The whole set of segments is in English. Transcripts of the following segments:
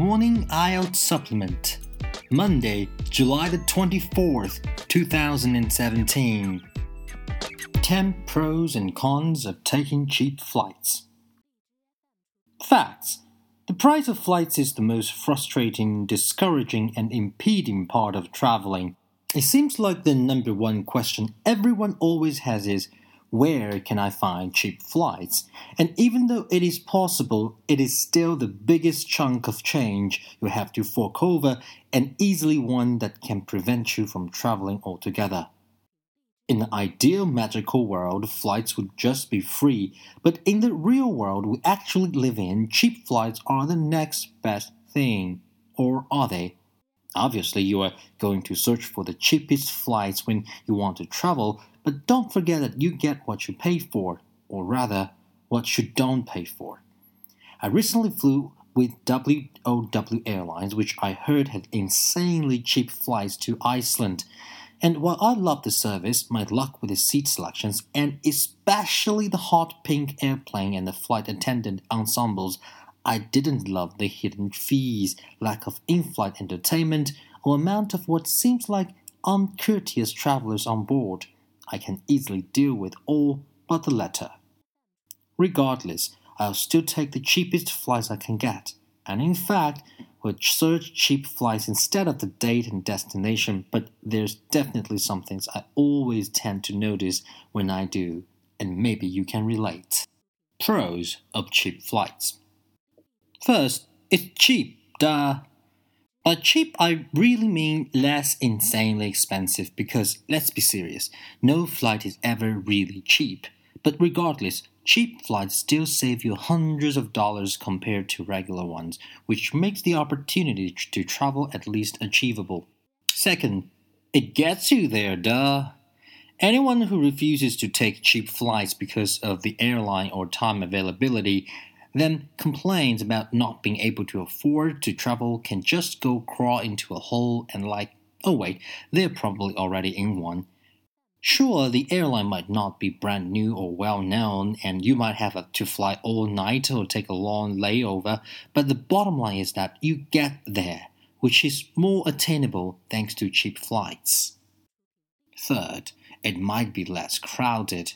Morning IELTS Supplement. Monday, July the 24th, 2017. 10 pros and cons of taking cheap flights. Facts. The price of flights is the most frustrating, discouraging, and impeding part of traveling. It seems like the number one question everyone always has is where can I find cheap flights? And even though it is possible, it is still the biggest chunk of change you have to fork over and easily one that can prevent you from traveling altogether. In an ideal magical world, flights would just be free, but in the real world we actually live in, cheap flights are the next best thing. Or are they? Obviously, you are going to search for the cheapest flights when you want to travel, but don't forget that you get what you pay for, or rather, what you don't pay for. I recently flew with WOW Airlines, which I heard had insanely cheap flights to Iceland. And while I love the service, my luck with the seat selections, and especially the hot pink airplane and the flight attendant ensembles, I didn't love the hidden fees, lack of in flight entertainment, or amount of what seems like uncourteous travelers on board. I can easily deal with all but the latter. Regardless, I'll still take the cheapest flights I can get, and in fact, would search cheap flights instead of the date and destination, but there's definitely some things I always tend to notice when I do, and maybe you can relate. Pros of cheap flights. First, it's cheap, duh. By cheap, I really mean less insanely expensive because, let's be serious, no flight is ever really cheap. But regardless, cheap flights still save you hundreds of dollars compared to regular ones, which makes the opportunity to travel at least achievable. Second, it gets you there, duh. Anyone who refuses to take cheap flights because of the airline or time availability then complains about not being able to afford to travel can just go crawl into a hole and like, oh wait, they're probably already in one. Sure, the airline might not be brand new or well known, and you might have to fly all night or take a long layover, but the bottom line is that you get there, which is more attainable thanks to cheap flights. Third, it might be less crowded.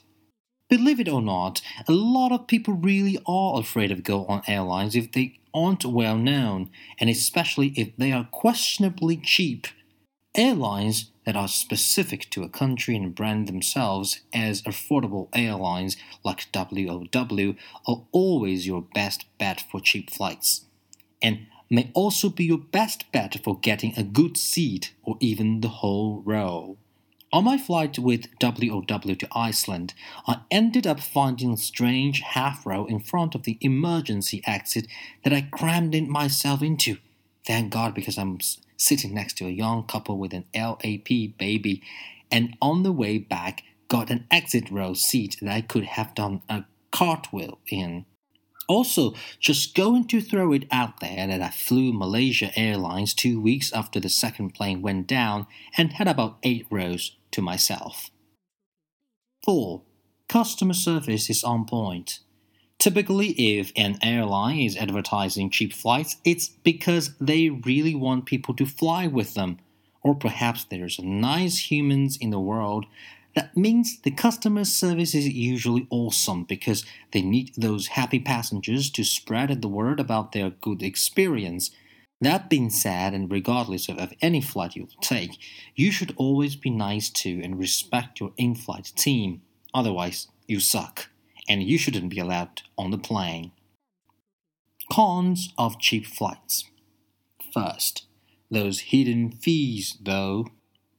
Believe it or not, a lot of people really are afraid of go on airlines if they aren't well known, and especially if they are questionably cheap. Airlines that are specific to a country and brand themselves as affordable airlines like WOW are always your best bet for cheap flights, and may also be your best bet for getting a good seat or even the whole row. On my flight with WOW to Iceland, I ended up finding a strange half row in front of the emergency exit that I crammed in myself into. Thank God, because I'm sitting next to a young couple with an LAP baby, and on the way back, got an exit row seat that I could have done a cartwheel in. Also, just going to throw it out there that I flew Malaysia Airlines two weeks after the second plane went down and had about eight rows to myself. 4. Customer service is on point. Typically, if an airline is advertising cheap flights, it's because they really want people to fly with them, or perhaps there's nice humans in the world. That means the customer service is usually awesome because they need those happy passengers to spread the word about their good experience that being said, and regardless of, any flight you take, you should always be nice to and respect your in flight team. Otherwise, you suck, and you shouldn't be allowed on the plane. Cons of cheap flights. First, those hidden fees, though.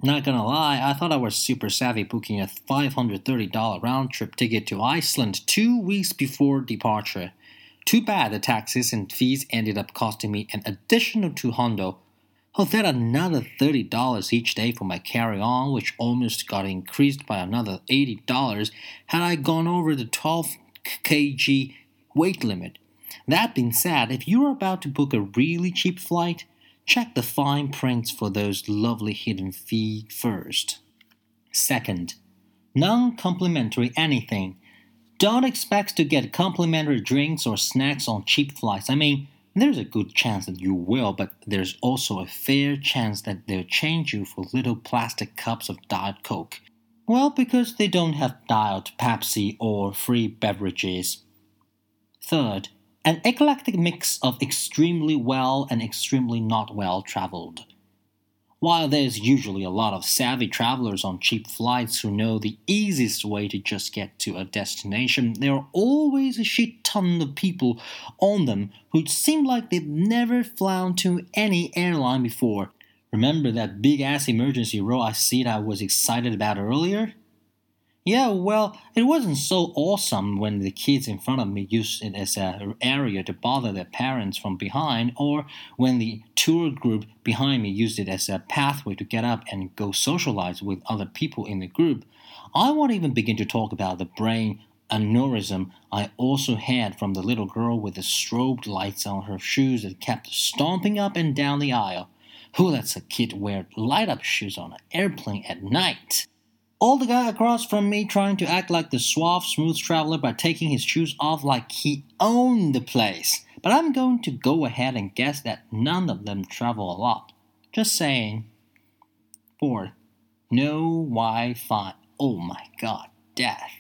Not gonna lie, I thought I was super savvy booking a $530 round trip ticket to Iceland two weeks before departure. Too bad the taxes and fees ended up costing me an additional 200 Oh, then another $30 each day for my carry on, which almost got increased by another $80 had I gone over the 12 kg weight limit. That being said, if you're about to book a really cheap flight, check the fine prints for those lovely hidden fees first. Second, non complimentary anything don't expect to get complimentary drinks or snacks on cheap flights. I mean, There's a good chance that you will, but there's also a fair chance that they'll change you for little plastic cups of Diet Coke. Well, because they don't have Diet Pepsi or free beverages. Third, an eclectic mix of extremely well and extremely not well traveled. While there's usually a lot of savvy travelers on cheap flights who know the easiest way to just get to a destination, there are always a shit ton of people on them who seem like they've never flown to any airline before. Remember that big ass emergency row I said I was excited about earlier? Yeah, well, it wasn't so awesome when the kids in front of me used it as an area to bother their parents from behind, or when the tour group behind me used it as a pathway to get up and go socialize with other people in the group. I won't even begin to talk about the brain aneurysm I also had from the little girl with the strobed lights on her shoes that kept stomping up and down the aisle. Who lets a kid wear light up shoes on an airplane at night? All the guy across from me trying to act like the suave, smooth traveler by taking his shoes off like he owned the place. But I'm going to go ahead and guess that none of them travel a lot. Just saying. Fourth, no Wi Fi. Oh my god, death.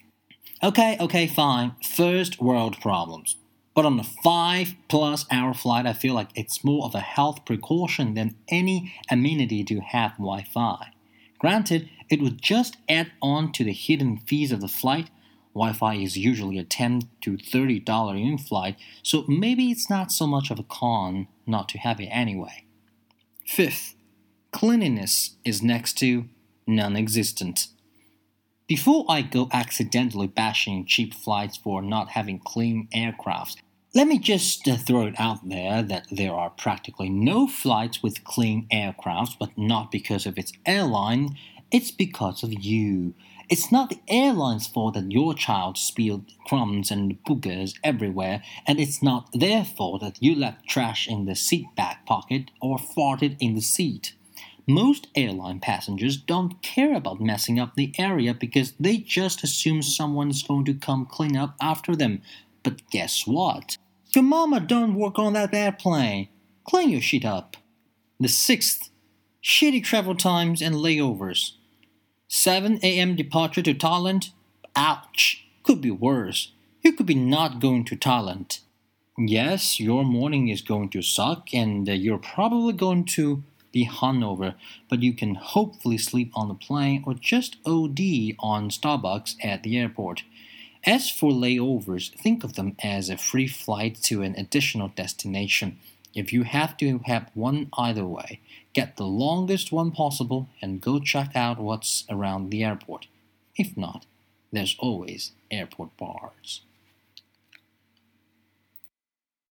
Okay, okay, fine. First world problems. But on a five plus hour flight, I feel like it's more of a health precaution than any amenity to have Wi Fi. Granted, it would just add on to the hidden fees of the flight. Wi Fi is usually a 10 to $30 in flight, so maybe it's not so much of a con not to have it anyway. Fifth, cleanliness is next to non existent. Before I go accidentally bashing cheap flights for not having clean aircrafts, let me just uh, throw it out there that there are practically no flights with clean aircrafts, but not because of its airline, it's because of you. It's not the airline's fault that your child spilled crumbs and boogers everywhere, and it's not their fault that you left trash in the seat back pocket or farted in the seat. Most airline passengers don't care about messing up the area because they just assume someone's going to come clean up after them. But guess what? Your mama don't work on that airplane. Clean your shit up. The sixth, shitty travel times and layovers. 7 a.m. departure to Thailand? Ouch! Could be worse. You could be not going to Thailand. Yes, your morning is going to suck and uh, you're probably going to be hungover, but you can hopefully sleep on the plane or just OD on Starbucks at the airport. As for layovers, think of them as a free flight to an additional destination. If you have to have one either way, get the longest one possible and go check out what's around the airport. If not, there's always airport bars.